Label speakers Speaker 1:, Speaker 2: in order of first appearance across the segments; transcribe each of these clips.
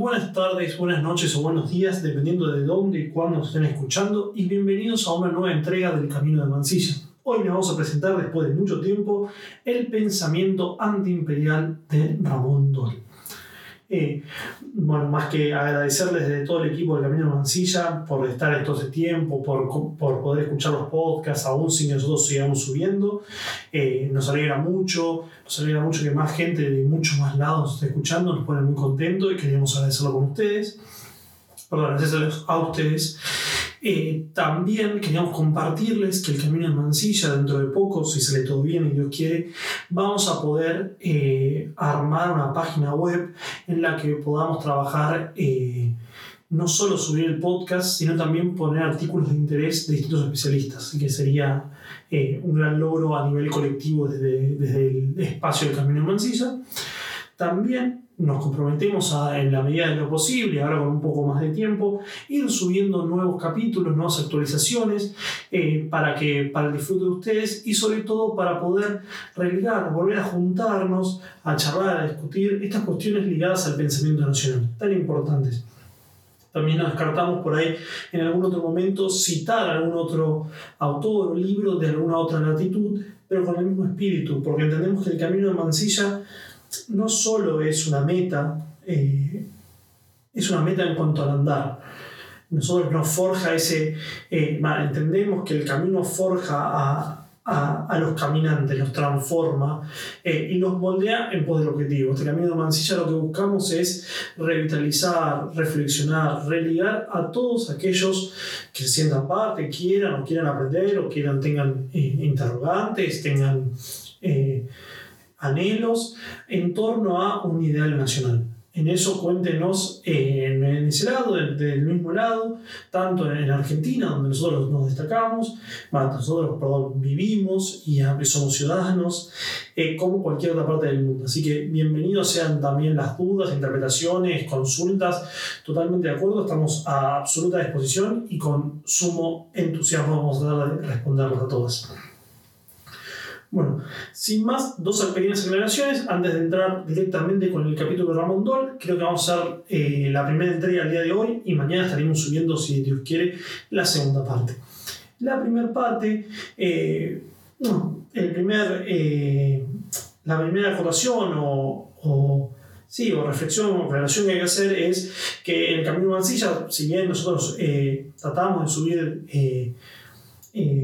Speaker 1: buenas tardes, buenas noches o buenos días, dependiendo de dónde y cuándo nos estén escuchando, y bienvenidos a una nueva entrega del Camino de Mansilla. Hoy nos vamos a presentar, después de mucho tiempo, el pensamiento antiimperial de Ramón Dol. Eh, bueno, más que agradecerles de todo el equipo del Camino de Mansilla por estar todo este tiempo, por, por poder escuchar los podcasts, aún que nosotros sigamos subiendo. Eh, nos alegra mucho, nos alegra mucho que más gente de muchos más lados nos esté escuchando, nos pone muy contentos y queríamos agradecerlo con ustedes. Perdón, agradecerles a ustedes. Eh, también queríamos compartirles que el Camino de Mansilla, dentro de poco, si sale todo bien y Dios quiere, vamos a poder eh, armar una página web en la que podamos trabajar eh, no solo subir el podcast, sino también poner artículos de interés de distintos especialistas, Así que sería un gran logro a nivel colectivo desde, desde el espacio del Camino de Mansilla. También nos comprometemos a, en la medida de lo posible, ahora con un poco más de tiempo, ir subiendo nuevos capítulos, nuevas actualizaciones eh, para, que, para el disfrute de ustedes y sobre todo para poder relegar, volver a juntarnos, a charlar, a discutir estas cuestiones ligadas al pensamiento nacional, tan importantes. También nos descartamos por ahí en algún otro momento citar a algún otro autor o libro de alguna otra latitud, pero con el mismo espíritu, porque entendemos que el camino de Mansilla no solo es una meta, eh, es una meta en cuanto al andar. Nosotros nos forja ese, eh, entendemos que el camino forja a, los caminantes, los transforma eh, y los moldea en pos del objetivo. Este camino de Mansilla lo que buscamos es revitalizar, reflexionar, religar a todos aquellos que se sientan parte, quieran o quieran aprender o quieran, tengan interrogantes, tengan anhelos en torno a un ideal nacional. En eso cuéntenos en ese lado, del, mismo lado, tanto en Argentina, donde nosotros nos destacamos, nosotros perdón, vivimos y somos ciudadanos, eh, como cualquier otra parte del mundo. Así que bienvenidos sean también las dudas, interpretaciones, consultas, totalmente de acuerdo, estamos a absoluta disposición y con sumo entusiasmo vamos a responderlas a todas. Bueno, sin más, dos pequeñas aclaraciones antes de entrar directamente con el capítulo de Ramón Dol. Creo que vamos a hacer eh, la primera entrega al día de hoy y mañana estaremos subiendo, si Dios quiere, la segunda parte. La primera parte, eh, el primer, eh, la primera acotación o, o sí, o reflexión o aclaración que hay que hacer es que en el Camino de Mansilla, si bien nosotros tratamos de subir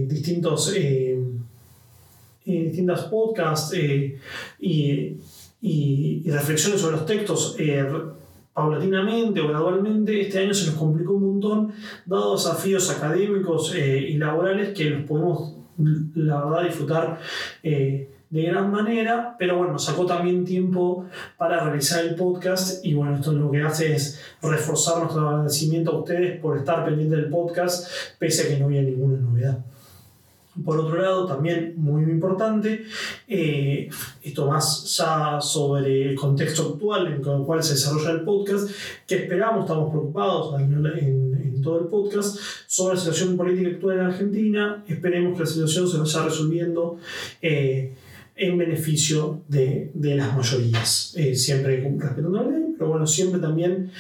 Speaker 1: distintos distintas podcasts eh, y, y, reflexiones sobre los textos eh, paulatinamente o gradualmente, este año se nos complicó un montón, dado desafíos académicos eh, y laborales que los podemos, la verdad, disfrutar de gran manera, pero bueno, sacó también tiempo para realizar el podcast y bueno, esto lo que hace es reforzar nuestro agradecimiento a ustedes por estar pendientes del podcast, pese a que no había ninguna novedad. Por otro lado, también muy importante, eh, esto más ya sobre el contexto actual en el cual se desarrolla el podcast, que esperamos, estamos preocupados en, todo el podcast sobre la situación política actual en Argentina. Esperemos que la situación se vaya resolviendo. Eh, en beneficio de, de las mayorías, eh, siempre respetando la ley, pero bueno, siempre también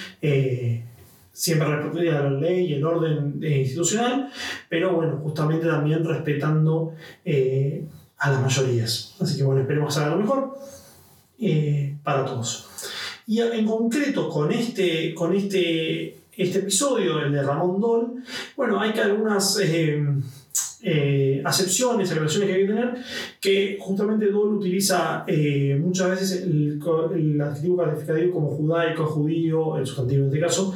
Speaker 1: siempre respetando la ley y el orden eh, institucional, pero bueno, justamente también respetando eh, a las mayorías. Así que bueno, esperemos que salga lo mejor eh, para todos. Y en concreto con este, con este, este episodio, el de Ramón Dol, bueno, hay que algunas acepciones, aclaraciones que hay que tener, que justamente Dole utiliza eh, muchas veces el, el, adjetivo calificativo como judaico, judío, el sustantivo en este caso,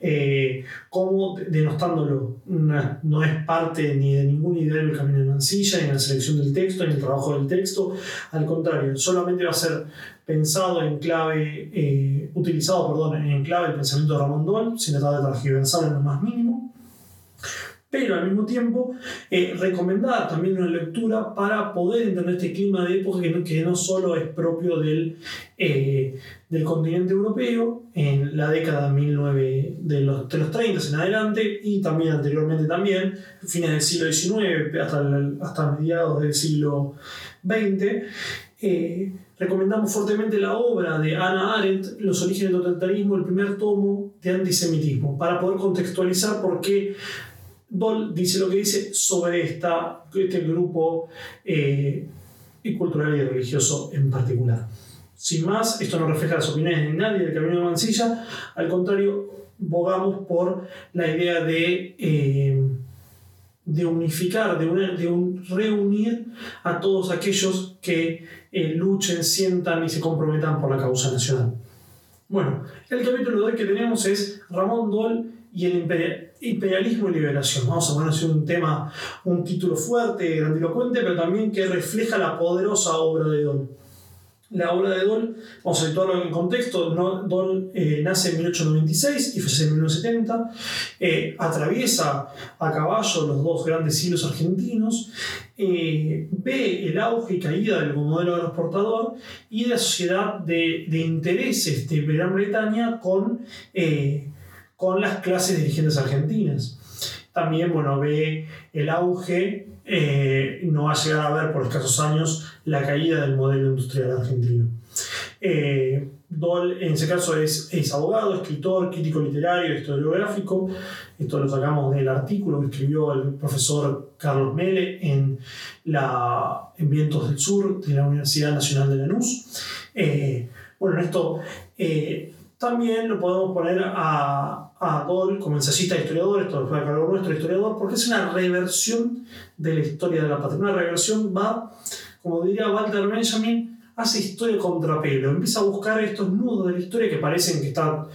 Speaker 1: eh, como denostándolo. No, es parte ni de ningún idea del camino de Mansilla, ni en la selección del texto, ni en el trabajo del texto. Al contrario, solamente va a ser pensado en clave, utilizado, perdón, en clave del pensamiento de Ramón Dole, sin tratar de transgiversar en lo más mínimo pero al mismo tiempo eh, recomendar también una lectura para poder entender este clima de época que no, que no solo es propio del, eh, del continente europeo en la década 19, de, los, de los 30 en adelante y también anteriormente también, fines del siglo XIX hasta, hasta mediados del siglo XX. Eh, recomendamos fuertemente la obra de Anna Arendt, Los orígenes del totalitarismo, el primer tomo de antisemitismo, para poder contextualizar por qué Doll dice lo que dice sobre esta, este grupo eh, cultural y religioso en particular. Sin más, esto no refleja las opiniones de nadie del Camino de Mansilla, al contrario, bogamos por la idea de, eh, de unificar, de, de reunir a todos aquellos que eh, luchen, sientan y se comprometan por la causa nacional. Bueno, el capítulo de hoy que tenemos es Ramón Dol y el imperialismo y liberación. Vamos a poner un tema, un título fuerte, grandilocuente, pero también que refleja la poderosa obra de Dol. La obra de Dol, vamos a situarlo en contexto, Dol eh, nace en 1896 y fallece en 1970, eh, atraviesa a caballo los dos grandes siglos argentinos, eh, ve el auge y caída del modelo agroexportador y de la sociedad de, de intereses de Gran Bretaña con, con las clases dirigentes argentinas. También bueno, ve el auge, no va a llegar a ver por escasos años la caída del modelo industrial argentino. Eh, Dol, en ese caso, es, es, abogado, escritor, crítico literario, historiográfico. Esto lo sacamos del artículo que escribió el profesor Carlos Mele en, la, en Vientos del Sur de la Universidad Nacional de Lanús. Eh, bueno, esto eh, también lo podemos poner a, a Dol como ensayista historiador, esto fue a cargo nuestro historiador, porque es una reversión de la historia de la patria. Una reversión va como diría Walter Benjamin, hace historia contrapelo, empieza a buscar estos nudos de la historia que parecen que están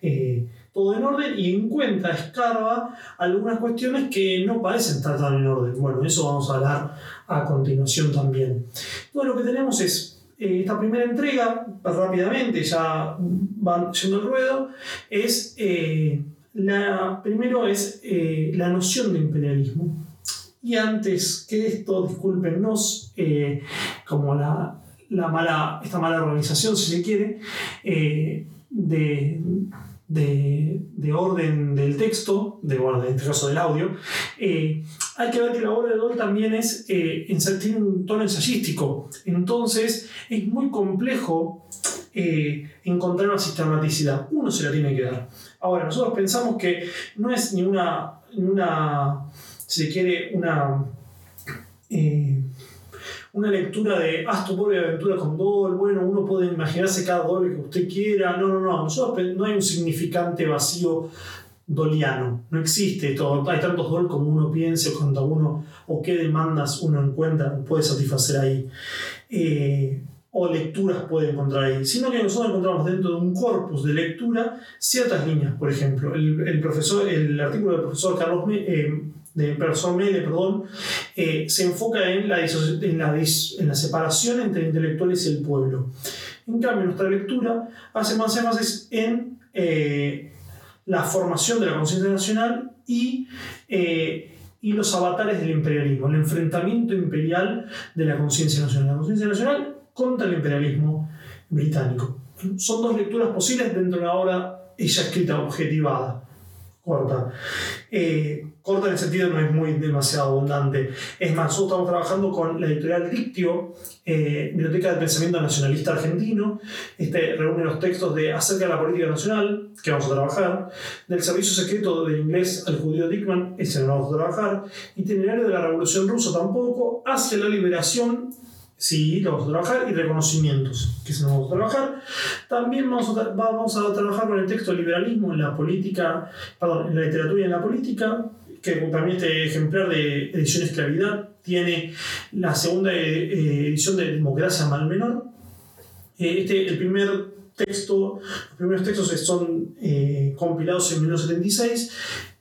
Speaker 1: eh, todo en orden y encuentra, escarba algunas cuestiones que no parecen estar tan en orden. Bueno, eso vamos a hablar a continuación también. Bueno, lo que tenemos es esta primera entrega, rápidamente, ya van yendo el ruedo, es eh, la, primero es la noción de imperialismo. Y antes que esto, discúlpenos, eh, como la, la, mala, esta mala organización, si se quiere, eh, de, de, de, orden del texto, de, orden en este caso del audio, eh, hay que ver que la obra de Dol también es, tiene un tono ensayístico. Entonces es muy complejo encontrar una sistematicidad. Uno se la tiene que dar. Ahora, nosotros pensamos que no es ni una, ni una si quiere, una, eh, una lectura de haz tu propia aventura con Dol, bueno, uno puede imaginarse cada Dol que usted quiera, no, no, no, no hay un significante vacío doliano, no existe todo, hay tantos Dol como uno piense o cuando uno, o qué demandas uno encuentra, puede satisfacer ahí. Eh, o lecturas puede encontrar ahí, sino que nosotros encontramos dentro de un corpus de lectura ciertas líneas, por ejemplo, el, profesor, el artículo del profesor Carlos eh, de profesor Mele, perdón, eh, se enfoca en la, en, la en la separación entre intelectuales y el pueblo. En cambio, nuestra lectura hace más énfasis en eh, la formación de la conciencia nacional y, eh, y los avatares del imperialismo, el enfrentamiento imperial de la conciencia nacional. La conciencia nacional contra el imperialismo británico. Son dos lecturas posibles dentro de una obra ella escrita objetivada corta. Eh, corta en el sentido no es muy demasiado abundante. Es más, nosotros estamos trabajando con la editorial Dictio, eh, Biblioteca del Pensamiento Nacionalista Argentino. Este reúne los textos de acerca de la política nacional, que vamos a trabajar, del servicio secreto del inglés al judío Dickman, ese no vamos a trabajar, itinerario de la Revolución Rusa tampoco, hacia la liberación Sí, lo vamos a trabajar. Y reconocimientos, que se nos vamos a trabajar. También vamos a, vamos a trabajar con el texto liberalismo en la política, perdón, en la literatura y en la política, que también este ejemplar de edición esclavidad tiene la segunda eh, edición de Democracia Mal Menor. Eh, este, el primer texto, los primeros textos son eh, compilados en 1976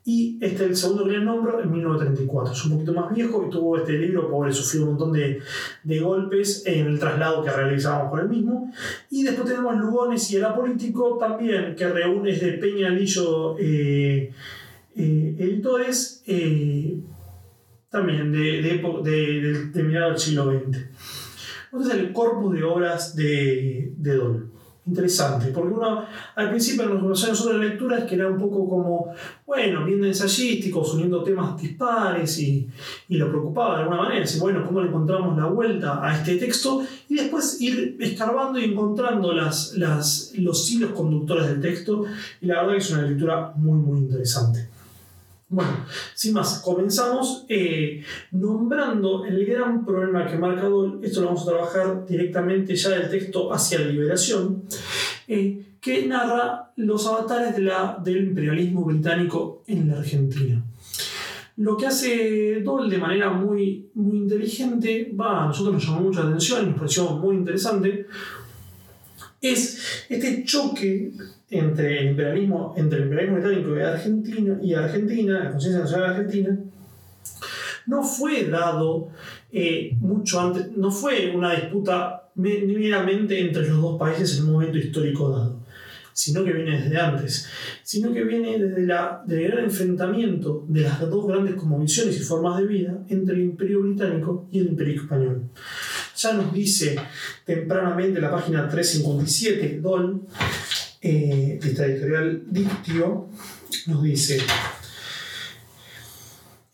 Speaker 1: y este, el segundo le nombro en 1934. Es un poquito más viejo y tuvo este libro, pobre, sufrió un montón de, de golpes en el traslado que realizábamos con el mismo. Y después tenemos Lugones y el Apolítico también, que reúne de Peña Lillo eh, eh, Editores, eh, también de, de, de, del siglo XX. Entonces el corpus de obras de, de Dol. interesante, porque uno al principio nos conocía nosotros la lectura es que era un poco como, bueno, viendo ensayísticos, uniendo temas dispares y, y lo preocupaba de alguna manera, decir, bueno, ¿cómo le encontramos la vuelta a este texto? Y después ir escarbando y encontrando las, las, los hilos conductores del texto, y la verdad que es una lectura muy, muy interesante. Bueno, sin más, comenzamos eh, nombrando el gran problema que marca Dole, esto lo vamos a trabajar directamente ya del texto hacia la liberación, eh, que narra los avatares de la, del imperialismo británico en la Argentina. Lo que hace Dole de manera muy, muy inteligente, va, a nosotros nos llamó mucha atención, nos pareció muy interesante, es este choque entre el imperialismo, entre el imperialismo británico y Argentina, y Argentina, la conciencia nacional argentina, no fue dado eh, mucho antes, no fue una disputa meramente entre los dos países en un momento histórico dado, sino que viene desde antes, sino que viene desde la, del gran enfrentamiento de las dos grandes cosmovisiones y formas de vida entre el imperio británico y el imperio español. Ya nos dice tempranamente la página 357, Dol, eh, esta editorial Dictio, nos dice,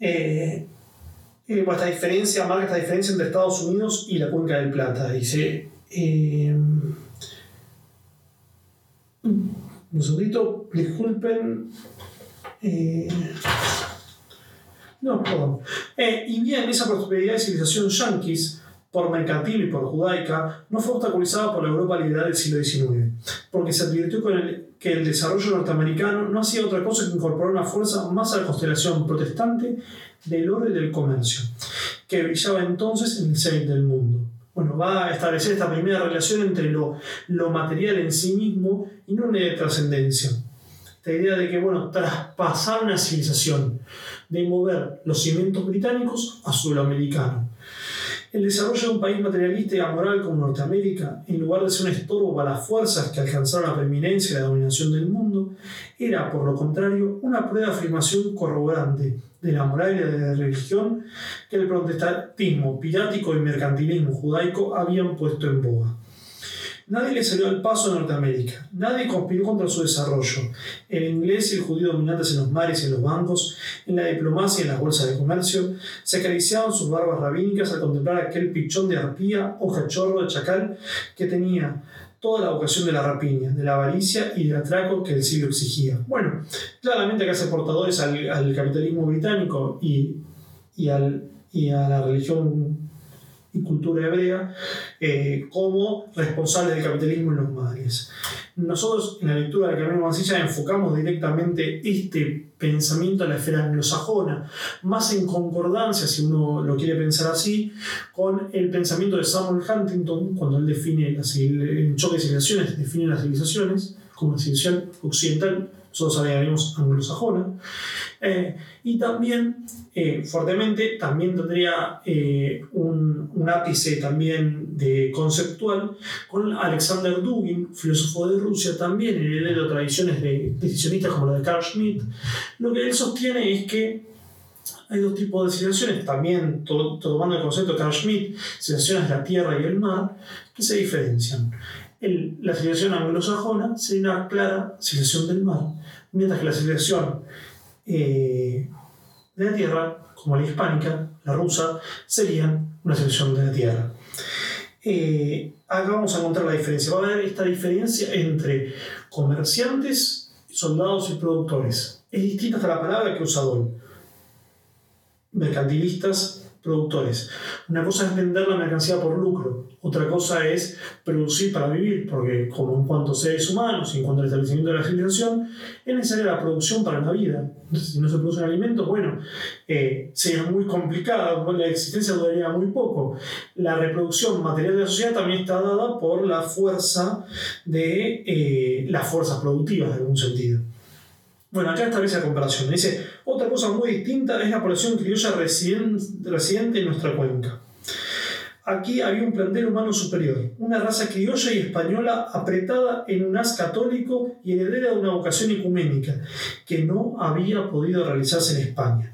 Speaker 1: eh, eh, esta diferencia, marca esta diferencia entre Estados Unidos y la Cuenca del Plata. Dice, un segundito, disculpen. no, perdón. y bien, esa prosperidad de civilización yanquis por mercantil y por judaica, no fue obstaculizada por la Europa liberal del siglo XIX, porque se advirtió que el desarrollo norteamericano no hacía otra cosa que incorporar una fuerza más a la constelación protestante del orden del comercio, que brillaba entonces en el centro del mundo. Bueno, va a establecer esta primera relación entre lo, lo material en sí mismo y no una de trascendencia. Esta idea de que, bueno, traspasar una civilización, de mover los cimientos británicos a suelo americano el desarrollo de un país materialista y amoral como Norteamérica, en lugar de ser un estorbo para las fuerzas que alcanzaron la preeminencia y la dominación del mundo, era, por lo contrario, una prueba de afirmación corroborante de la moral y de la religión que el protestantismo pirático y mercantilismo judaico habían puesto en boga. Nadie le salió al paso a Norteamérica, nadie conspiró contra su desarrollo. El inglés y el judío dominantes en los mares y en los bancos, en la diplomacia y en las bolsas de comercio, se acariciaban sus barbas rabínicas al contemplar aquel pichón de arpía o cachorro de chacal que tenía toda la vocación de la rapiña, de la avaricia y del atraco que el siglo exigía. Bueno, claramente que hace portadores al, capitalismo británico y, y, al, y a la religión cultura hebrea eh, como responsable del capitalismo en los mares. Nosotros en la lectura de Camino Mancilla enfocamos directamente este pensamiento a la esfera anglosajona, más en concordancia, si uno lo quiere pensar así, con el pensamiento de Samuel Huntington, cuando él define el choque de civilizaciones, define las civilizaciones como la civilización occidental nosotros hablaremos anglosajona, eh, y también, eh, fuertemente, también tendría eh, un, un, ápice también de conceptual con Alexander Dugin, filósofo de Rusia, también heredero de tradiciones de decisionistas como la de Carl Schmitt. Lo que él sostiene es que hay dos tipos de civilizaciones, también tomando el concepto de Carl Schmitt, civilizaciones de la tierra y el mar, que se diferencian. La civilización anglosajona sería una clara civilización del mar, mientras que la civilización eh, de la tierra, como la hispánica, la rusa, serían una civilización de la tierra. Eh, acá vamos a encontrar la diferencia. Va a haber esta diferencia entre comerciantes, soldados y productores. Es distinta hasta la palabra que usa. Mercantilistas productores. Una cosa es vender la mercancía por lucro, otra cosa es producir para vivir, porque como en cuanto a seres humanos y en cuanto al establecimiento de la civilización, es necesaria la producción para la vida. Entonces, si no se producen alimentos, bueno, eh, sería muy complicada, la existencia duraría muy poco. La reproducción material de la sociedad también está dada por la fuerza de eh, las fuerzas productivas, en algún sentido. Bueno, acá establece la comparación. Dice, otra cosa muy distinta es la población criolla residente en nuestra cuenca. Aquí había un plantel humano superior, una raza criolla y española apretada en un as católico y heredera de una vocación ecuménica, que no había podido realizarse en España.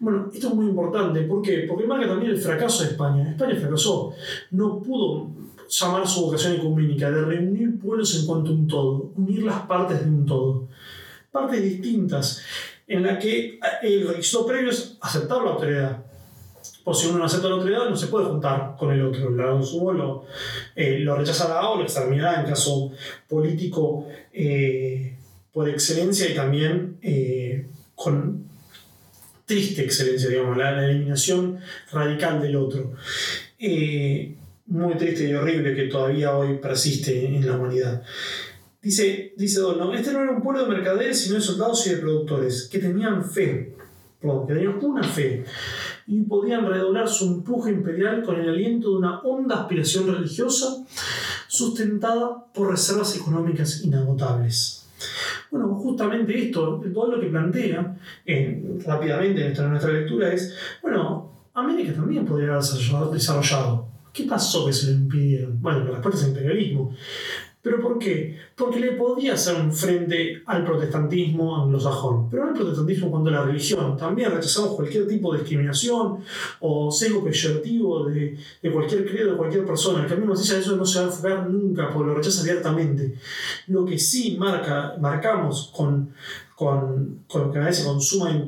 Speaker 1: Bueno, esto es muy importante, ¿por qué? Porque marca también el fracaso de España. España fracasó, no pudo llamar su vocación ecuménica, de reunir pueblos en cuanto a un todo, unir las partes de un todo. Partes distintas, en la que el requisito previo es aceptar la autoridad. Pues si uno no acepta la autoridad, no se puede juntar con el otro. La sumo lo, eh, lo rechazará o lo exterminará en caso político eh, por excelencia y también eh, con triste excelencia, digamos, la, eliminación radical del otro. muy triste y horrible que todavía hoy persiste en la humanidad. Dice, dice Don, este no era un pueblo de mercaderes, sino de soldados y de productores, que tenían fe, perdón, que tenían una fe y podían redoblar su empuje imperial con el aliento de una honda aspiración religiosa sustentada por reservas económicas inagotables. Bueno, justamente esto, todo lo que plantea rápidamente en nuestra, lectura es, bueno, América también podría haber desarrollado. ¿Qué pasó que se lo impidieron? Bueno, la respuesta es imperialismo. ¿Pero por qué? Porque le podía hacer un frente al protestantismo anglosajón, pero no al protestantismo cuando la religión. También rechazamos cualquier tipo de discriminación o sesgo peyorativo de, de cualquier credo, de cualquier persona. El camino hacia eso no se va a enfocar nunca, porque lo rechaza abiertamente. Lo que sí marca, marcamos con, con, con lo que a veces con suma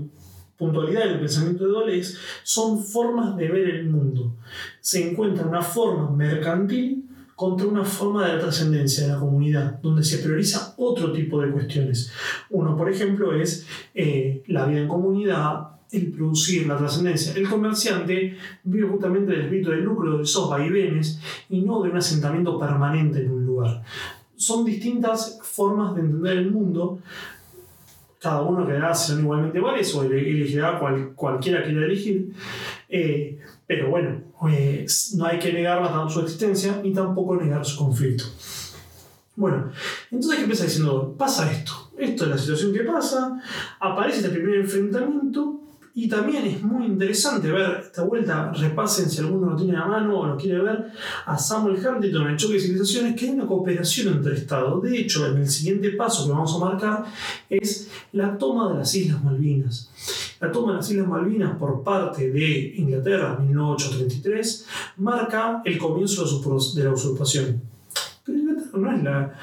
Speaker 1: puntualidad en el pensamiento de Dole son formas de ver el mundo. Se encuentra una forma mercantil contra una forma de trascendencia de la comunidad, donde se prioriza otro tipo de cuestiones. Uno, por ejemplo, es eh, la vida en comunidad, el producir la trascendencia. El comerciante vive justamente del espíritu del lucro, de esos vaivenes, y no de un asentamiento permanente en un lugar. Son distintas formas de entender el mundo, cada uno quedará ser igualmente varios o elegirá cual, cualquiera quiera elegir. Eh, pero bueno, pues, no hay que negar su existencia ni tampoco negar su conflicto. Bueno, entonces, ¿qué empieza diciendo? Pasa esto. Esto es la situación que pasa. Aparece este primer enfrentamiento. Y también es muy interesante ver esta vuelta, repasen si alguno lo tiene a mano o lo quiere ver, a Samuel Huntington en el choque de civilizaciones, que hay una cooperación entre Estados. De hecho, en el siguiente paso que vamos a marcar es la toma de las Islas Malvinas. La toma de las Islas Malvinas por parte de Inglaterra en 1833 marca el comienzo de la usurpación. Pero Inglaterra no es la.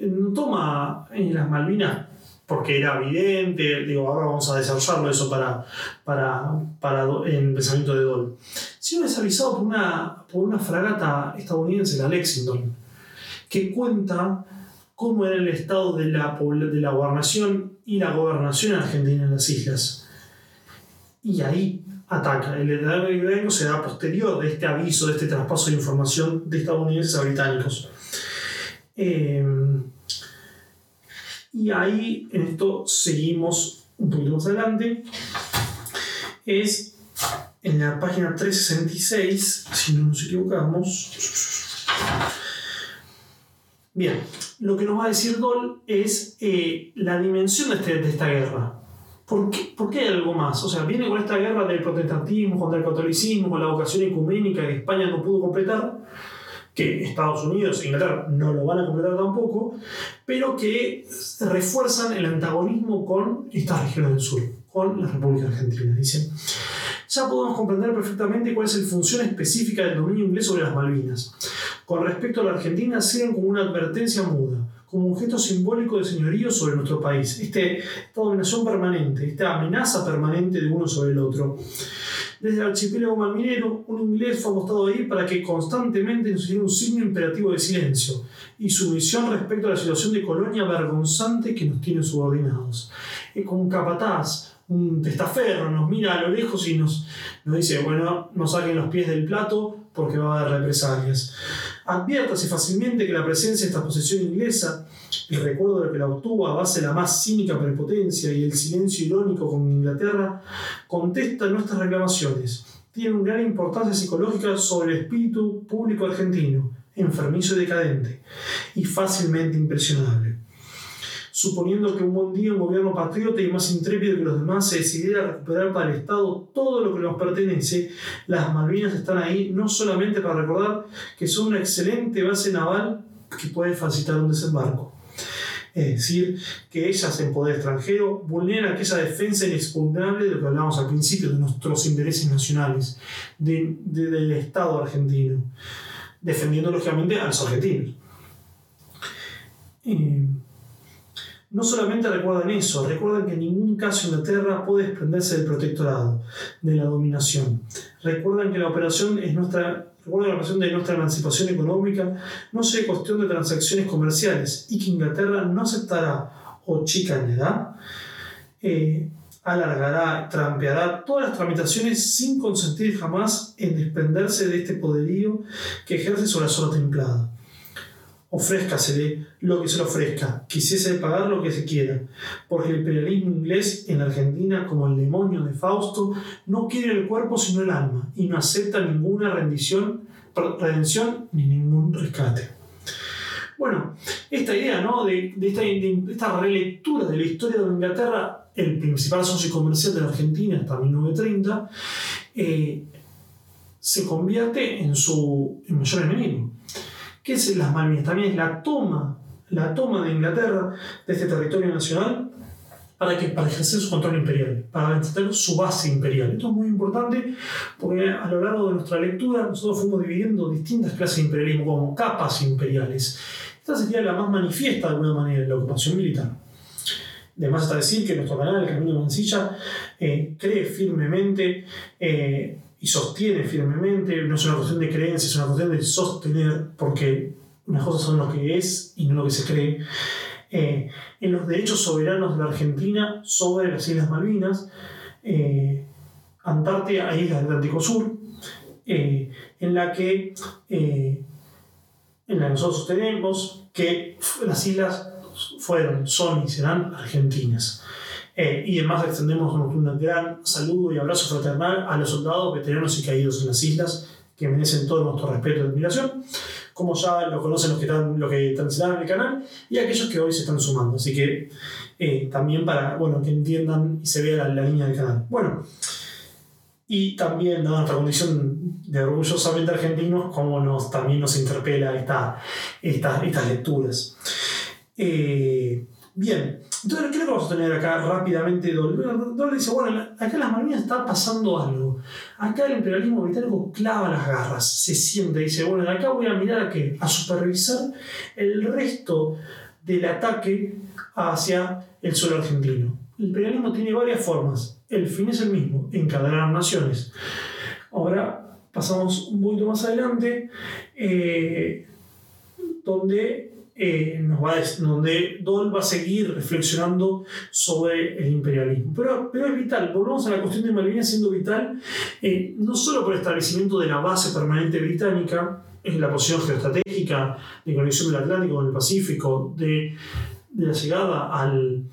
Speaker 1: no toma en las Malvinas porque era evidente, digo, ahora vamos a desarrollarlo eso para, para, para el pensamiento de Dole, sino es avisado por una, por una fragata estadounidense, la Lexington, que cuenta cómo era el estado de la, de la gobernación y la gobernación argentina en las islas y ahí ataca. El británico se da posterior de este aviso, de este traspaso de información de estadounidenses a británicos. Em, y ahí en esto seguimos un poquito más adelante. Es en la página 366, si no nos equivocamos. Bien, lo que nos va a decir Doll es eh, la dimensión de, este, de esta guerra. ¿Por qué, hay algo más? O sea, viene con esta guerra del protestantismo contra el catolicismo, con la vocación ecuménica que España no pudo completar, que Estados Unidos e Inglaterra no lo van a completar tampoco, pero que refuerzan el antagonismo con estas regiones del sur, con la República Argentina. Dicen, ya podemos comprender perfectamente cuál es la función específica del dominio inglés sobre las Malvinas. Con respecto a la Argentina, sirven como una advertencia muda como un gesto simbólico de señorío sobre nuestro país. Este, esta dominación permanente, esta amenaza permanente de uno sobre el otro. Desde el archipiélago malminero, un inglés fue apostado ahí para que constantemente nos hiciera un signo imperativo de silencio y sumisión respecto a la situación de colonia vergonzante que nos tiene subordinados. Como un capataz, un testaferro, nos mira a lo lejos y nos, nos dice, bueno, no saquen los pies del plato porque va a haber represalias. Adviértase fácilmente que la presencia de esta posesión inglesa, el recuerdo de que la obtuvo a base de la más cínica prepotencia y el silencio irónico con Inglaterra, contesta nuestras reclamaciones. Tiene una gran importancia psicológica sobre el espíritu público argentino, enfermizo y decadente, y fácilmente impresionable suponiendo que un buen día un gobierno patriota y más intrépido que los demás se decidiera recuperar para el Estado todo lo que nos pertenece, las Malvinas están ahí no solamente para recordar que son una excelente base naval que puede facilitar un desembarco. Es decir, que ellas en poder extranjero vulneran aquella defensa inexpugnable de lo que hablamos al principio, de nuestros intereses nacionales, del Estado argentino defendiendo lógicamente a los argentinos. No solamente recuerdan eso, recuerdan que en ningún caso Inglaterra puede desprenderse del protectorado, de la dominación. Recuerdan que la operación es nuestra Recuerda la operación de nuestra emancipación económica no sea cuestión de transacciones comerciales y que Inglaterra no aceptará o chicaneará, eh, alargará, trampeará todas las tramitaciones sin consentir jamás en desprenderse de este poderío que ejerce sobre la zona templada. Ofrézcasele lo que se le ofrezca, quisiese pagar lo que se quiera, porque el imperialismo inglés en Argentina, como el demonio de Fausto, no quiere el cuerpo sino el alma y no acepta ninguna rendición, redención ni ningún rescate. Bueno, esta idea ¿no? de, esta, relectura de la historia de Inglaterra, el principal socio comercial de la Argentina hasta 1930, eh, se convierte en su mayor enemigo. ¿Qué es las Malvinas? También es la toma, la toma de Inglaterra de este territorio nacional para, que, para ejercer su control imperial, para tener su base imperial. Esto es muy importante porque a lo largo de nuestra lectura nosotros fuimos dividiendo distintas clases de imperialismo como capas imperiales. Esta sería la más manifiesta de alguna manera, la ocupación militar. Además está decir que nuestro canal, el Camino de Mansilla, eh, cree firmemente eh, y sostiene firmemente, no es una cuestión de creencia, es una cuestión de sostener, porque unas cosas son lo que es y no lo que se cree, eh, en los derechos soberanos de la Argentina sobre las Islas Malvinas, eh, Antártida e Islas del Atlántico Sur, eh, en la que en la que nosotros sostenemos que las islas fueron, son y serán argentinas. Eh, y además extendemos un gran saludo y abrazo fraternal a los soldados veteranos y caídos en las islas, que merecen todo nuestro respeto y admiración, como ya lo conocen los que, están, los que transitaron el canal y aquellos que hoy se están sumando. Así que eh, también para bueno, que entiendan y se vea la, línea del canal. Bueno, y también, dada nuestra condición de orgullosamente argentinos, como nos, también nos interpela esta, esta estas lecturas. Eh, bien, entonces, ¿qué que vamos a tener acá rápidamente? Dole dice, bueno, acá en las Malvinas está pasando algo. Acá el imperialismo británico clava las garras, se siente, dice, bueno, de acá voy a mirar a qué? A supervisar el resto del ataque hacia el suelo argentino. El imperialismo tiene varias formas. El fin es el mismo, encadenar naciones. Ahora pasamos un poquito más adelante, eh, donde eh, donde Dole va a seguir reflexionando sobre el imperialismo. Pero, es vital, volvemos a la cuestión de Malvinas siendo vital, eh, no solo por el establecimiento de la base permanente británica, es la posición geoestratégica de conexión del Atlántico con el Pacífico, de, la llegada al,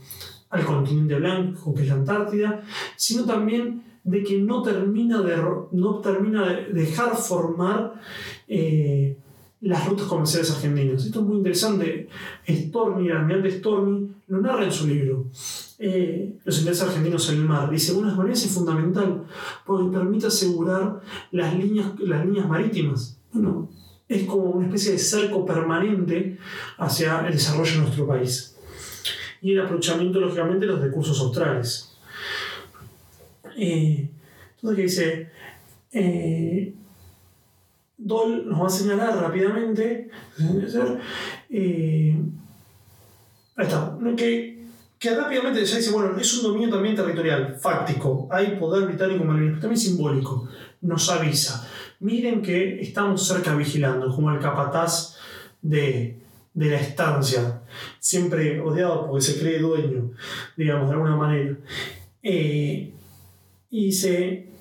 Speaker 1: al continente blanco, que es la Antártida, sino también de que no termina de, no termina de dejar formar eh, las rutas comerciales argentinas. Esto es muy interesante. Stormy, el almirante Stormy, lo narra en su libro. Eh, los intereses argentinos en el mar. Dice, una Malvinas es fundamental porque permite asegurar las líneas, las líneas marítimas. Bueno, es como una especie de cerco permanente hacia el desarrollo de nuestro país. Y el aprovechamiento, lógicamente, de los recursos australes. Eh, entonces, ¿qué dice? Eh, Dol nos va a señalar rápidamente, eh, ahí está, que, que rápidamente ya dice, bueno, es un dominio también territorial, fáctico, hay poder británico en también simbólico, nos avisa, miren que estamos cerca vigilando, como el capataz de, de la estancia, siempre odiado porque se cree dueño, digamos, de alguna manera. Eh, y se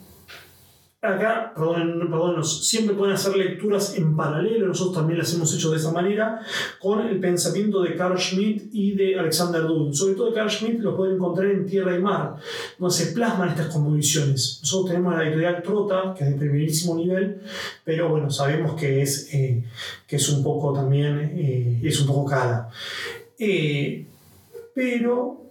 Speaker 1: acá, perdón, siempre pueden hacer lecturas en paralelo, nosotros también las hemos hecho de esa manera, con el pensamiento de Carl Schmitt y de Alexander Dugin. Sobre todo Carl Schmitt lo pueden encontrar en Tierra y Mar, donde se plasman estas convicciones. Nosotros tenemos la editorial Trota, que es de primerísimo nivel, pero bueno, sabemos que es, eh, que es un poco también, eh, es un poco cara. Eh, pero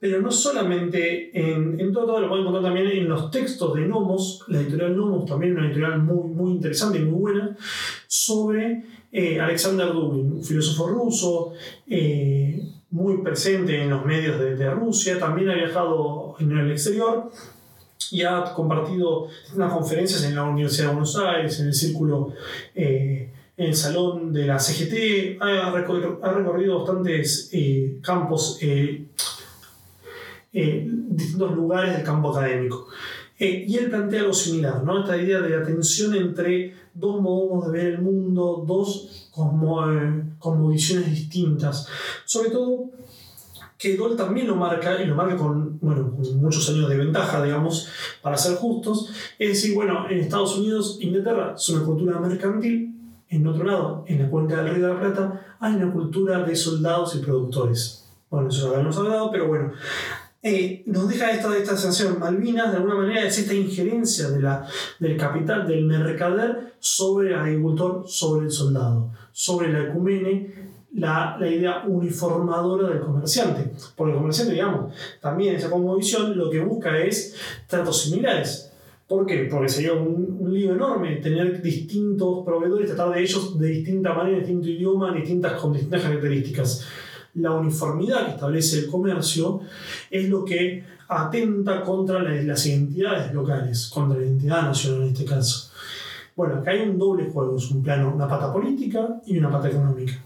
Speaker 1: pero no solamente en, en todo, todo, lo pueden encontrar también en los textos de Nomos, la editorial Nomos también una editorial muy, muy interesante y muy buena, sobre eh, Alexander Dugin, un filósofo ruso, eh, muy presente en los medios de, de, Rusia, también ha viajado en el exterior y ha compartido unas conferencias en la Universidad de Buenos Aires, en el círculo, eh, en el salón de la CGT, ha recorrido, ha recorrido bastantes campos, distintos lugares del campo académico. y él plantea algo similar, ¿no? esta idea de la tensión entre dos modos de ver el mundo, dos como visiones distintas, sobre todo que Dole también lo marca, y lo marca con, bueno, con muchos años de ventaja, digamos, para ser justos, es decir, bueno, en Estados Unidos, Inglaterra es una cultura mercantil, en otro lado, en la cuenca del Río de la Plata, hay una cultura de soldados y productores. Bueno, eso ya lo habíamos hablado, pero bueno, eh, nos deja esta, esta sensación. Malvinas, de alguna manera, es esta injerencia de la, del capital, del mercader, sobre el agricultor, sobre el soldado, sobre la ecumene, la, la, idea uniformadora del comerciante. Porque el comerciante, digamos, también esa visión lo que busca es tratos similares. ¿Por qué? Porque sería un, un lío enorme tener distintos proveedores, tratar de ellos de distinta manera, distinto idioma, distintas, con distintas características. La uniformidad que establece el comercio es lo que atenta contra las identidades locales, contra la identidad nacional en este caso. Bueno, acá hay un doble juego, es un plano, una pata política y una pata económica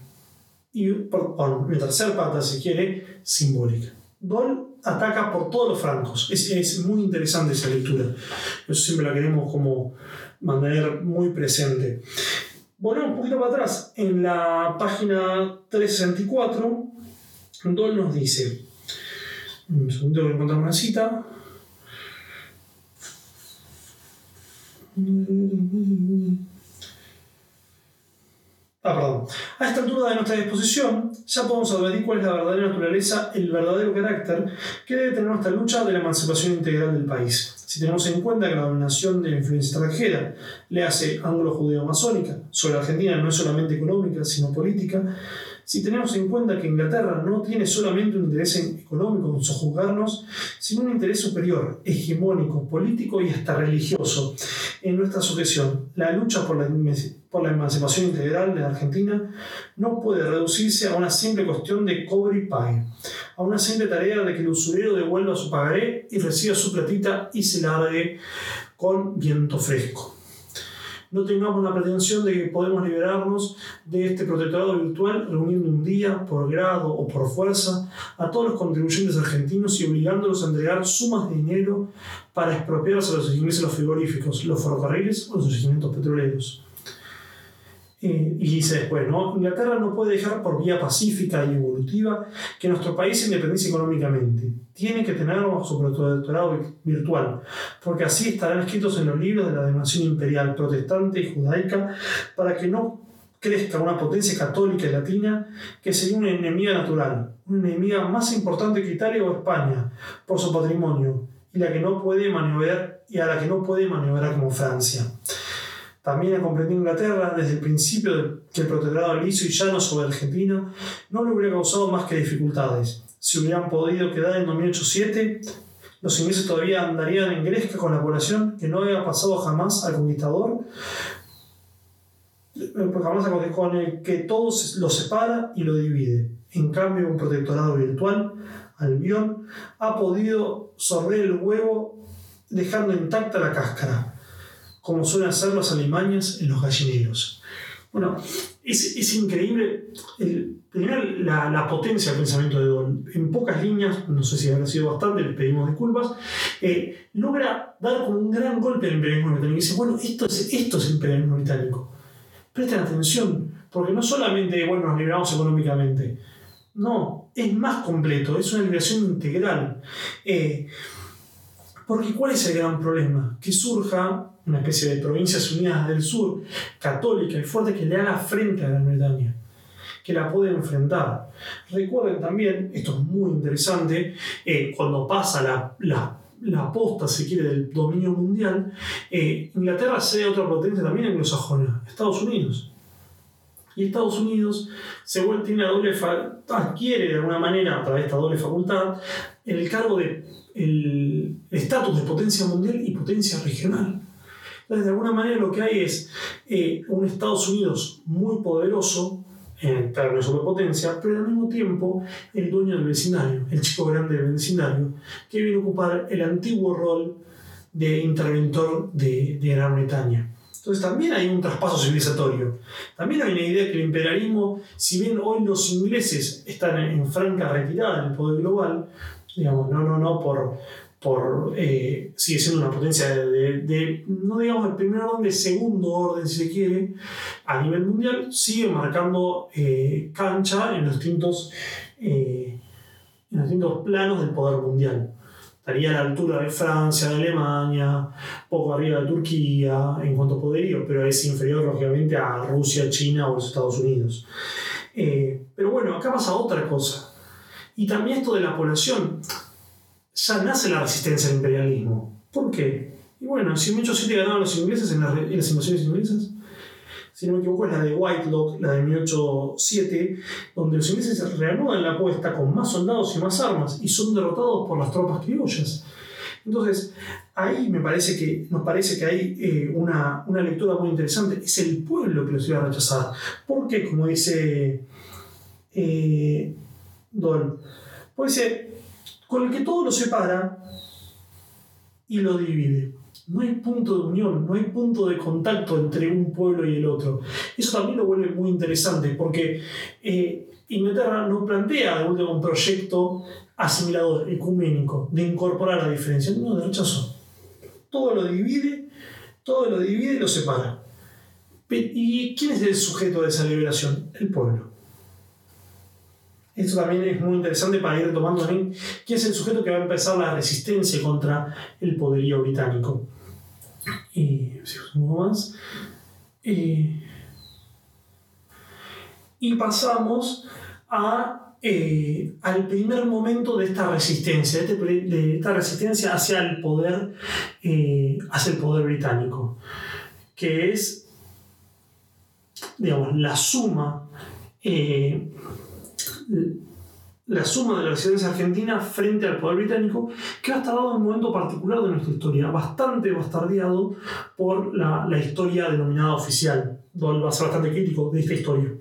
Speaker 1: y por, por tercera pata, si quiere, simbólica. Dol ataca por todos los francos. Es, es, muy interesante esa lectura. Eso siempre la queremos como mantener muy presente. Volvemos un poquito para atrás. En la página 364, Dol nos dice, un segundo a encontrar una cita. Ah, perdón. A esta altura de nuestra disposición, ya podemos advertir cuál es la verdadera naturaleza, el verdadero carácter que debe tener nuestra lucha de la emancipación integral del país. Si tenemos en cuenta que la dominación de la influencia extranjera le hace ángulo-judeo-masónica sobre Argentina no es solamente económica, sino política, si tenemos en cuenta que Inglaterra no tiene solamente un interés económico en sojuzgarnos, sino un interés superior, hegemónico, político y hasta religioso en nuestra sucesión, la lucha por la, por la emancipación integral de la Argentina no puede reducirse a una simple cuestión de cobre y pay, a una simple tarea de que el usurero devuelva su pagaré y reciba su platita y se largue con viento fresco no tengamos la pretensión de que podemos liberarnos de este protectorado virtual reuniendo un día, por grado o por fuerza, a todos los contribuyentes argentinos y obligándolos a entregar sumas de dinero para expropiarse a los ingleses los frigoríficos, los ferrocarriles o los yacimientos petroleros. Eh, y dice después, ¿no? Inglaterra no puede dejar por vía pacífica y evolutiva que nuestro país se independice económicamente. Tiene que tenerlo bajo su protectorado virtual, porque así estarán escritos en los libros de la dominación imperial protestante y judaica para que no crezca una potencia católica y latina que sería una enemiga natural, una enemiga más importante que Italia o España por su patrimonio y la que no puede maniobrar y a la que no puede maniobrar como Francia. También ha comprendido Inglaterra desde el principio que el protectorado liso y llano sobre Argentina no le hubiera causado más que dificultades. Si hubieran podido quedar en 2007, los ingleses todavía andarían en gresca con la población que no había pasado jamás al conquistador, jamás con el que todo lo separa y lo divide. En cambio, un protectorado virtual, Albión, ha podido sorber el huevo dejando intacta la cáscara como suelen hacer las alimañas en los gallineros. Bueno, es, es increíble el, la, la, potencia del pensamiento de Don. En pocas líneas, no sé si habrá sido bastante, le pedimos disculpas, eh, logra dar como un gran golpe al imperialismo británico. Y dice, bueno, esto es, esto es el imperialismo británico. Presten atención, porque no solamente, bueno, nos liberamos económicamente, no, es más completo, es una liberación integral. Eh, porque ¿cuál es el gran problema? Que surja una especie de provincias unidas del sur, católica y fuerte, que le haga frente a Gran Bretaña, que la puede enfrentar. Recuerden también, esto es muy interesante, eh, cuando pasa la, la, la posta, si quiere, del dominio mundial, eh, Inglaterra cede otra potencia también anglosajona, Estados Unidos. Y Estados Unidos se vuelve, tiene doble adquiere de alguna manera, a través de esta doble facultad, el cargo de el estatus de potencia mundial y potencia regional. Entonces, de alguna manera lo que hay es eh, un Estados Unidos muy poderoso en términos de superpotencia, pero al mismo tiempo el dueño del vecindario, el chico grande del vecindario, que viene a ocupar el antiguo rol de interventor de, de Gran Bretaña. Entonces también hay un traspaso civilizatorio. También hay una idea que el imperialismo, si bien hoy los ingleses están en franca retirada del poder global, digamos, no, no, no por, por eh, sigue siendo una potencia de, no digamos el primer orden, de segundo orden si se quiere, a nivel mundial, sigue marcando eh, cancha en los distintos, eh, en los distintos planos del poder mundial. Estaría a la altura de Francia, de Alemania, poco arriba de Turquía en cuanto a poderío, pero es inferior lógicamente a Rusia, China o los Estados Unidos. pero bueno, acá pasa otra cosa. Y también esto de la población ya nace la resistencia al imperialismo. ¿Por qué? Y bueno, en 1807 ganaron los ingleses en, las invasiones inglesas. Si no me equivoco, es la de Whitelock, la de 1807, donde los ingleses reanudan la apuesta con más soldados y más armas y son derrotados por las tropas criollas. Entonces, ahí me parece que, nos parece que hay eh, una, una, lectura muy interesante. Es el pueblo que los iba a rechazar. Porque, como dice eh, Dol, puede ser con el que todo lo separa y lo divide. No hay punto de unión, no hay punto de contacto entre un pueblo y el otro. Eso también lo vuelve muy interesante porque eh, Inglaterra no plantea de último un proyecto asimilador, ecuménico, de incorporar la diferencia, no, de rechazo. Todo lo divide, todo lo divide y lo separa. ¿Y quién es el sujeto de esa liberación? El pueblo. Esto también es muy interesante para ir retomando también quién es el sujeto que va a empezar la resistencia contra el poderío británico. Y, más. y pasamos a, eh, al primer momento de esta resistencia, de, este esta resistencia hacia el poder, eh, hacia el poder británico, que es, digamos, la suma eh, la suma de la resistencia argentina frente al poder británico, que ha estado en un momento particular de nuestra historia, bastante bastardeado por la, la historia denominada oficial. Dol va a ser bastante crítico de esta historia.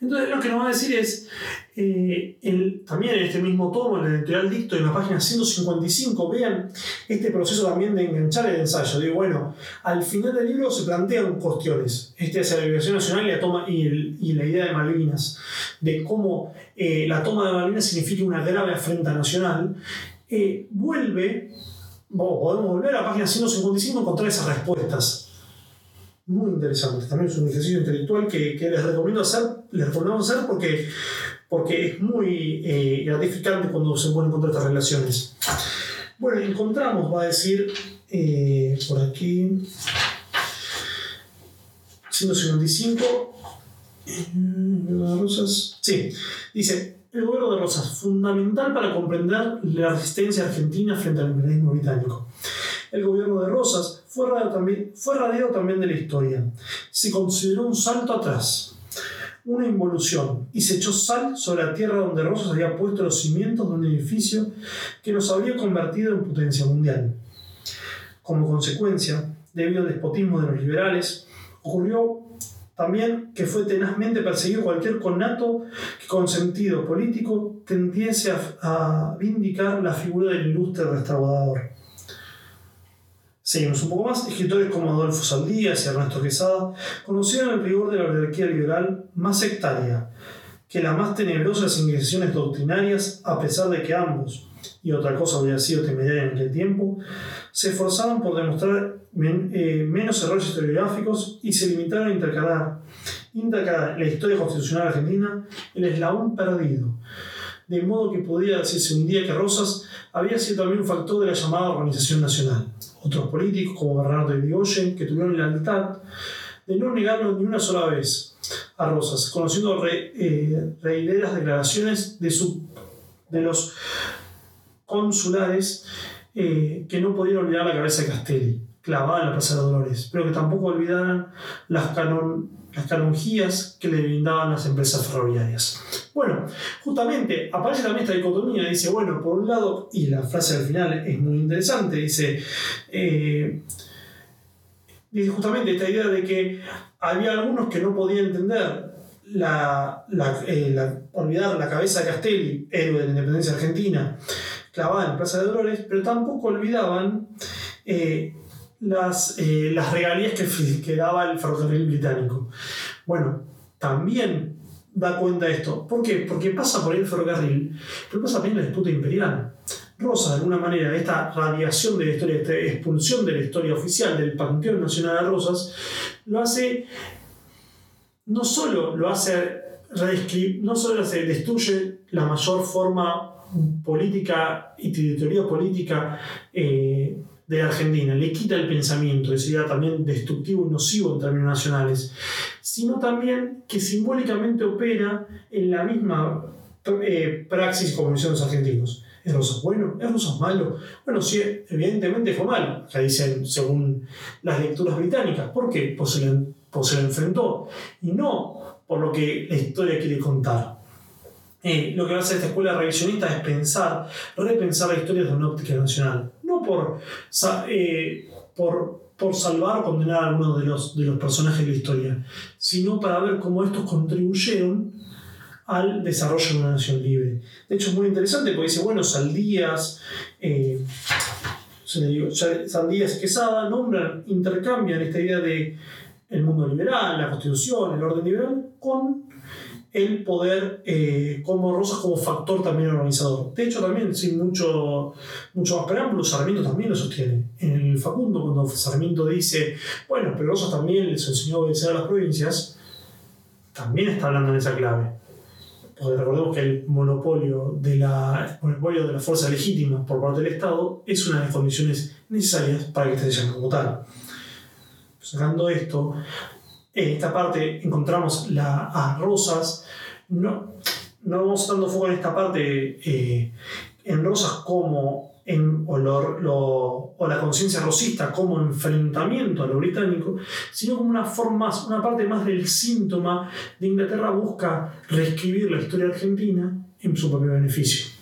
Speaker 1: Entonces lo que nos va a decir es, eh, también en este mismo tomo, en el editorial dicto, en la página 155, vean este proceso también de enganchar el ensayo. Digo, bueno, al final del libro se plantean cuestiones. Este es la liberación nacional y la, toma, y, la idea de Malvinas, de cómo eh, la toma de Malvinas significa una grave afrenta nacional. Eh, vuelve, podemos volver a la página 155 y encontrar esas respuestas muy interesante. También es un ejercicio intelectual que, que les recomiendo hacer, les recomendamos hacer porque, porque es muy eh, gratificante cuando se pueden encontrar estas relaciones. Bueno, encontramos, va a decir eh, por aquí, 155. de Rosas. Sí, dice, el gobierno de Rosas, fundamental para comprender la resistencia argentina frente al imperialismo británico. El gobierno de Rosas fue radiado también, fue también de la historia. Se consideró un salto atrás, una involución, y se echó sal sobre la tierra donde Rosas había puesto los cimientos de un edificio que nos había convertido en potencia mundial. Como consecuencia, debido al despotismo de los liberales, ocurrió también que fue tenazmente perseguido cualquier connato que con sentido político tendiese a, a vindicar la figura del ilustre restaurador. Seguimos un poco más. Escritores como Adolfo Saldías y Ernesto Quesada conocieron el rigor de la oligarquía liberal más sectaria que la más tenebrosa de las inquisiciones doctrinarias, a pesar de que ambos, y otra cosa habría sido temeraria en aquel tiempo, se esforzaron por demostrar eh, menos errores historiográficos y se limitaron a intercalar, intercalar la historia constitucional argentina el eslabón perdido, de modo que podía decirse un día que Rosas había sido también un factor de la llamada organización nacional otros políticos como Bernardo Irigoyen, que tuvieron la lealtad de no negarlo ni una sola vez a Rosas, conociendo re, eh, declaraciones de, su, de los consulares eh, que no podían olvidar la cabeza de Castelli, clavada en la Plaza de Dolores, pero que tampoco olvidaran las canon las canonjías que le brindaban las empresas ferroviarias. Bueno, justamente aparece también esta dicotomía, dice, bueno, por un lado, y la frase al final es muy interesante, dice, eh, dice justamente esta idea de que había algunos que no podían entender la, eh, olvidar la cabeza de Castelli, héroe de la independencia argentina, clavada en la Plaza de Dolores, pero tampoco olvidaban eh, las, las regalías que, que daba el ferrocarril británico. Bueno, también da cuenta de esto. ¿Por qué? Porque pasa por el ferrocarril, pero pasa también la disputa imperial. Rosa, de alguna manera, esta radiación de la historia, esta expulsión de la historia oficial del Panteón Nacional de Rosas, lo hace, no solo lo hace no solo se destruye la mayor forma política y de teoría política eh, de Argentina, le quita el pensamiento, que sería también destructivo y nocivo en términos nacionales, sino también que simbólicamente opera en la misma eh, praxis como los argentinos. ¿Es Rosas bueno? ¿Es Rosas malo? Bueno, sí, evidentemente fue malo, que dicen según las lecturas británicas. ¿Por qué? Pues se, lo, pues se lo enfrentó. Y no por lo que la historia quiere contar. Eh, lo que va esta escuela revisionista es pensar, repensar la historia desde una óptica nacional. No por, eh, por, por salvar o condenar a algunos de los, de los personajes de la historia, sino para ver cómo estos contribuyeron al desarrollo de una nación libre. De hecho, es muy interesante porque dice, bueno, Saldías, eh, Saldías y Quesada nombran, intercambian esta idea de el mundo liberal, la constitución, el orden liberal, con el poder eh, como Rosas como factor también organizador. De hecho, también, sin mucho, mucho más preámbulo, Sarmiento también lo sostiene. En el Facundo, cuando Sarmiento dice, bueno, pero Rosas también les enseñó a obedecer a las provincias, también está hablando en esa clave. Porque recordemos que el monopolio de la, monopolio de la fuerza legítima por parte del Estado es una de las condiciones necesarias para que esté como tal. Sacando esto, en esta parte encontramos la, a Rosas. No, no vamos dando foco en esta parte eh, en Rosas como en, o, o, la conciencia rosista como enfrentamiento a lo británico, sino como una forma, una parte más del síntoma de Inglaterra busca reescribir la historia argentina en su propio beneficio,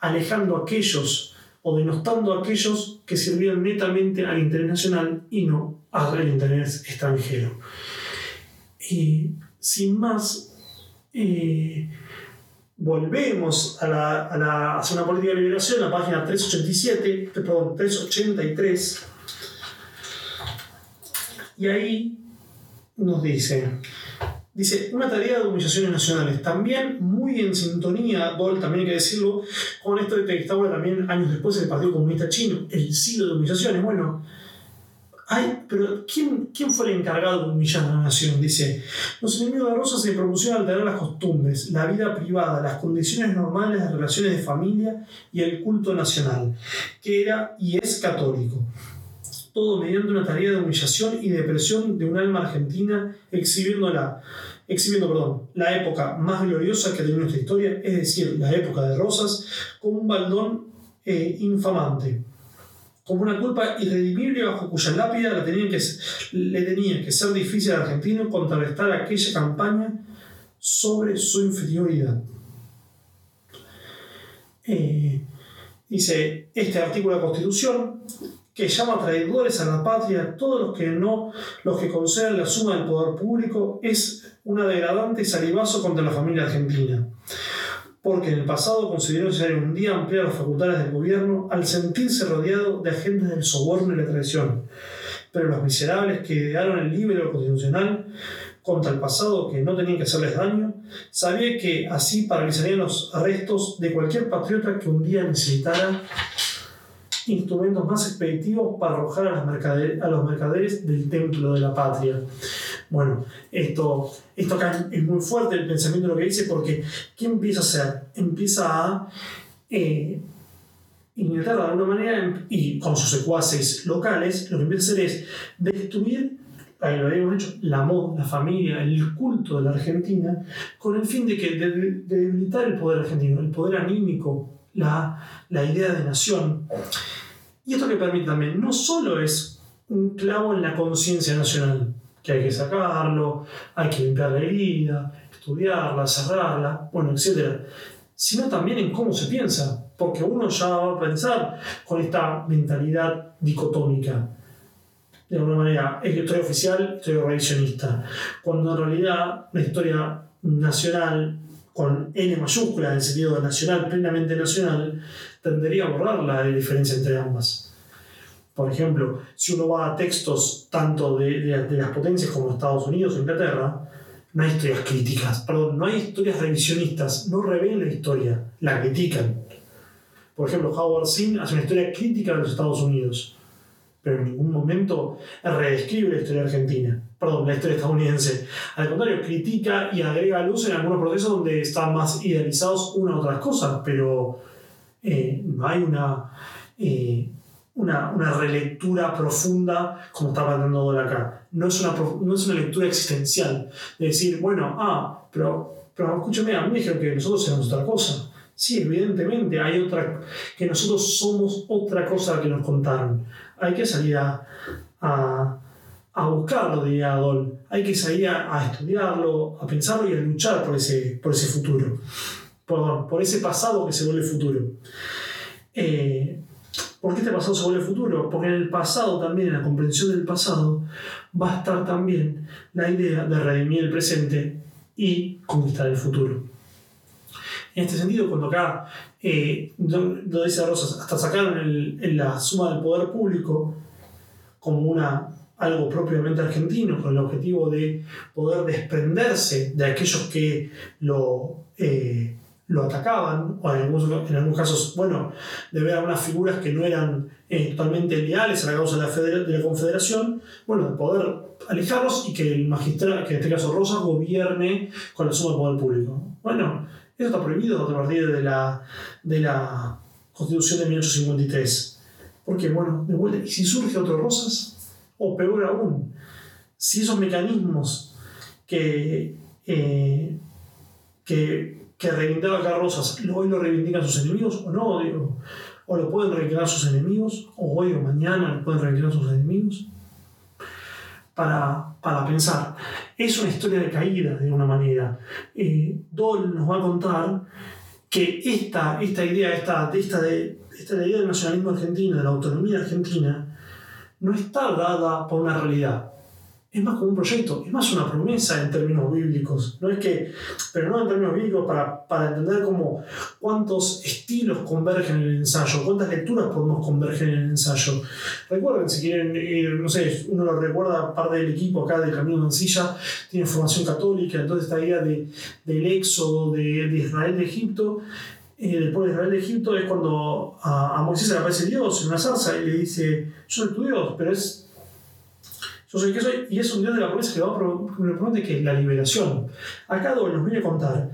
Speaker 1: alejando a aquellos o denostando a aquellos que sirvieron netamente al interés nacional y no al interés extranjero. Y sin más, eh, volvemos a, la, a, la, hacia una política de liberación, la página 387, perdón, 383, y ahí nos dice, Dice, una tarea de humillaciones nacionales, también muy en sintonía, también hay que decirlo, con esto de que está también años después el Partido Comunista Chino, el siglo de humillaciones. Bueno, hay, pero ¿quién, ¿quién fue el encargado de humillar a la nación? Dice, los enemigos de Rosa se propusieron alterar las costumbres, la vida privada, las condiciones normales de relaciones de familia y el culto nacional, que era y es católico todo mediante una tarea de humillación y depresión de un alma argentina, exhibiendo la, exhibiendo, perdón, la época más gloriosa que ha tenido nuestra historia, es decir, la época de Rosas, como un baldón eh, infamante, como una culpa irredimible bajo cuya lápida que, le tenía que ser difícil al argentino contrarrestar aquella campaña sobre su inferioridad. Eh, dice este artículo de la Constitución que llama traidores a la patria todos los que no, los que conceden la suma del poder público, es una degradante salivazo contra la familia argentina. Porque en el pasado consideró necesario un día ampliar las facultades del gobierno al sentirse rodeado de agentes del soborno y la traición. Pero los miserables que idearon el libre constitucional contra el pasado que no tenían que hacerles daño, sabía que así paralizarían los arrestos de cualquier patriota que un día necesitara instrumentos más expeditivos para arrojar a los mercaderes del templo de la patria. Bueno, esto, esto acá es muy fuerte el pensamiento de lo que dice porque ¿qué empieza a hacer? Empieza a eh, de alguna manera y con sus secuaces locales lo que empieza a hacer es destruir ahí lo habíamos hecho, la moda, la familia, el culto de la Argentina, con el fin de que de, debilitar el poder argentino, el poder anímico la, idea de nación. Y esto que permite también, no solo es un clavo en la conciencia nacional, que hay que sacarlo, hay que limpiar la herida, estudiarla, cerrarla, bueno, etc. Sino también en cómo se piensa, porque uno ya va a pensar con esta mentalidad dicotómica. De alguna manera, es historia oficial, historia revisionista. Cuando en realidad la historia nacional con N mayúscula en el sentido nacional, plenamente nacional, tendería a borrar la diferencia entre ambas. Por ejemplo, si uno va a textos tanto de, de, las potencias como Estados Unidos o Inglaterra, no hay historias críticas, perdón, no hay historias revisionistas, no revelan la historia, la critican. Por ejemplo, Howard Zinn hace una historia crítica de los Estados Unidos, pero en ningún momento reescribe la historia argentina, perdón, la historia estadounidense. Al contrario, critica y agrega luz en algunos procesos donde están más idealizados una u otras cosas, pero eh, no hay una, eh, una, una, relectura profunda como está planteando acá. No es, una, no es una lectura existencial, de decir, bueno, ah, pero, pero escúchame, a mí me dijeron que nosotros éramos otra cosa. Sí, evidentemente hay otra, que nosotros somos otra cosa que nos contaron. Hay que salir a, a, a buscarlo, diría Adol. Hay que salir a, estudiarlo, a pensarlo y a luchar por ese, por ese futuro. Por, por ese pasado que se vuelve futuro. Eh, ¿Por qué este pasado se vuelve futuro? Porque en el pasado también, en la comprensión del pasado, va a estar también la idea de redimir el presente y conquistar el futuro. En este sentido, cuando acá, eh, lo dice Rosas, hasta sacaron el, la suma del poder público como una, algo propiamente argentino, con el objetivo de poder desprenderse de aquellos que lo, eh, lo atacaban, o en algunos, en algunos, casos, bueno, de ver algunas figuras que no eran eh, totalmente leales a la causa de la, de la Confederación, bueno, de poder alejarlos y que el magistrado, que en este caso Rosas, gobierne con la suma del poder público. Bueno, eso está prohibido a partir de la, de la Constitución de 1853. Porque, bueno, de vuelta, ¿y si surge otro Rosas? O peor aún, si esos mecanismos que, eh, que, que reivindicaba acá Rosas hoy lo reivindican sus enemigos o no, digo, o lo pueden reivindicar sus enemigos, o hoy o mañana lo pueden reivindicar sus enemigos para, para, pensar. Es una historia de caída, de una manera. Eh, Dole nos va a contar que esta, esta idea, esta, esta, de, esta idea del nacionalismo argentino, de la autonomía argentina, no está dada por una realidad es más como un proyecto, es más una promesa en términos bíblicos. No es que, pero no en términos bíblicos para, para entender como cuántos estilos convergen en el ensayo, cuántas lecturas podemos converger en el ensayo. Recuerden, si quieren, ir, no sé, uno lo recuerda, parte del equipo acá del Camino de Mancilla tiene formación católica, entonces esta idea de, del éxodo de, de Israel de Egipto eh, del pueblo de Israel de Egipto es cuando a Moisés le aparece Dios en una zarza y le dice, yo soy tu Dios, pero es yo soy que soy, y es un Dios de la promesa que va a promete que es la liberación. Acá nos viene a contar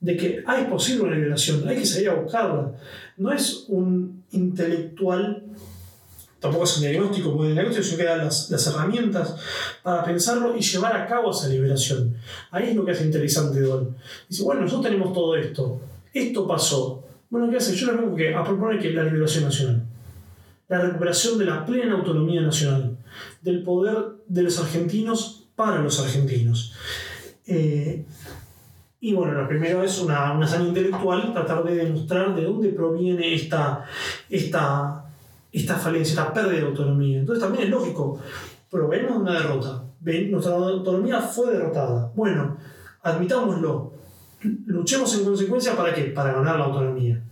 Speaker 1: de que hay posible una liberación, hay que salir a buscarla. No es un intelectual, tampoco es un diagnóstico como el diagnóstico, sino que da las, las, herramientas para pensarlo y llevar a cabo esa liberación. Ahí es lo que hace interesante Don. Dice, bueno, nosotros tenemos todo esto, esto pasó. Bueno, ¿qué hace? Yo les vengo a proponer que la liberación nacional, la recuperación de la plena autonomía nacional del poder de los argentinos para los argentinos. Eh, y bueno, lo primero es una, una hazaña intelectual, tratar de demostrar de dónde proviene esta, esta, esta falencia, esta pérdida de autonomía. Entonces también es lógico, provenimos de una derrota, nuestra autonomía fue derrotada. Bueno, admitámoslo, luchemos en consecuencia para qué? Para ganar la autonomía.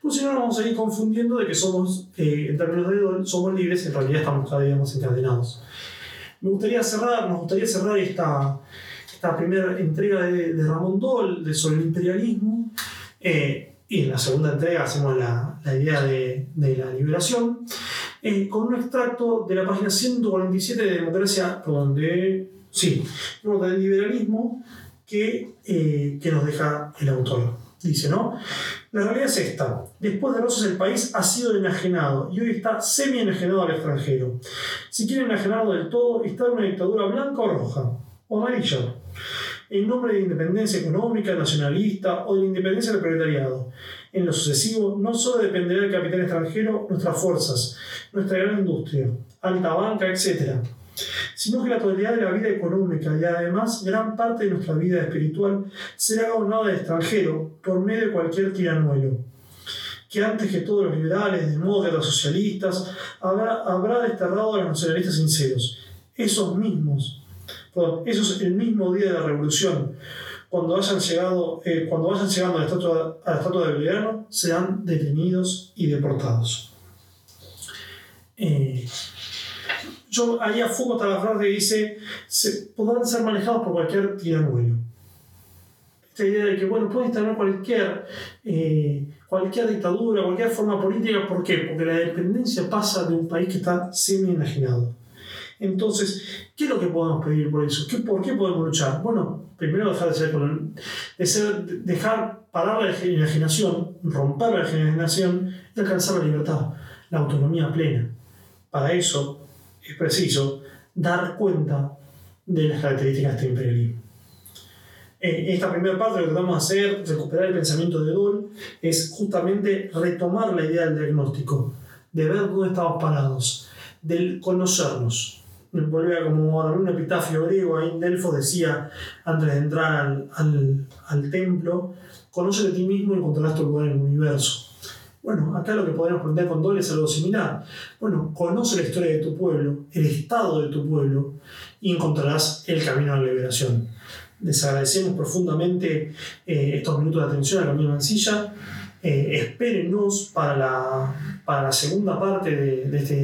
Speaker 1: Pues si no, nos vamos a ir confundiendo de que somos, eh, en términos de somos libres, en realidad estamos cada día más encadenados. Me gustaría cerrar, nos gustaría cerrar esta, esta primera entrega de, Ramón Dol de sobre el imperialismo. Eh, y en la segunda entrega hacemos la, la idea de, de, la liberación, eh, con un extracto de la página 147 de Democracia, perdón, de, sí, del liberalismo que, que nos deja el autor. Dice, ¿no? La realidad es esta. Después de Rosas el país ha sido enajenado y hoy está semi-enajenado al extranjero. Si quiere enajenarlo del todo, está en una dictadura blanca o roja, o amarilla, en nombre de independencia económica, nacionalista o de la independencia del proletariado. En lo sucesivo, no solo dependerá del capital extranjero nuestras fuerzas, nuestra gran industria, alta banca, etc., sino que la totalidad de la vida económica y además gran parte de nuestra vida espiritual será gobernada de extranjero por medio de cualquier tiranuelo que antes que todos los liberales, demócratas, socialistas, habrá, habrá desterrado a los nacionalistas sinceros. Esos mismos, perdón, esos el mismo día de la revolución, cuando hayan llegado, eh, cuando vayan llegando a la estatua, a la estatua de Belgrano, serán detenidos y deportados. Eh, yo ahí a fuego está la frase que dice, se, podrán ser manejados por cualquier tiranuelo. Esta idea de que, bueno, puede instalar cualquier, eh, cualquier dictadura, cualquier forma política, ¿por qué? Porque la dependencia pasa de un país que está semi-enajenado. Entonces, ¿qué es lo que podemos pedir por eso? ¿Qué, ¿Por qué podemos luchar? Bueno, primero dejar de ser, de ser dejar parar la enajenación, romper la enajenación y alcanzar la libertad, la autonomía plena. Para eso es preciso dar cuenta de las características de este imperialismo. Eh, esta primera parte lo que vamos a hacer, recuperar el pensamiento de Dole, es justamente retomar la idea del diagnóstico, de ver dónde estamos parados, del conocernos. Volvía como un epitafio griego, ahí en Delfos decía, antes de entrar al, al, al templo, conoce de ti mismo y encontrarás tu lugar en el universo. Bueno, acá lo que podemos aprender con Dole es algo similar. Bueno, conoce la historia de tu pueblo, el estado de tu pueblo, y encontrarás el camino a la liberación. Les agradecemos profundamente eh, estos minutos de atención a Camilo Mancilla. Eh, espérenos para la, para la segunda parte de, de, este,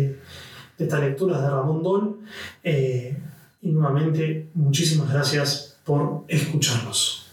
Speaker 1: de estas lecturas de Ramón Dol. Eh, y nuevamente, muchísimas gracias por escucharnos.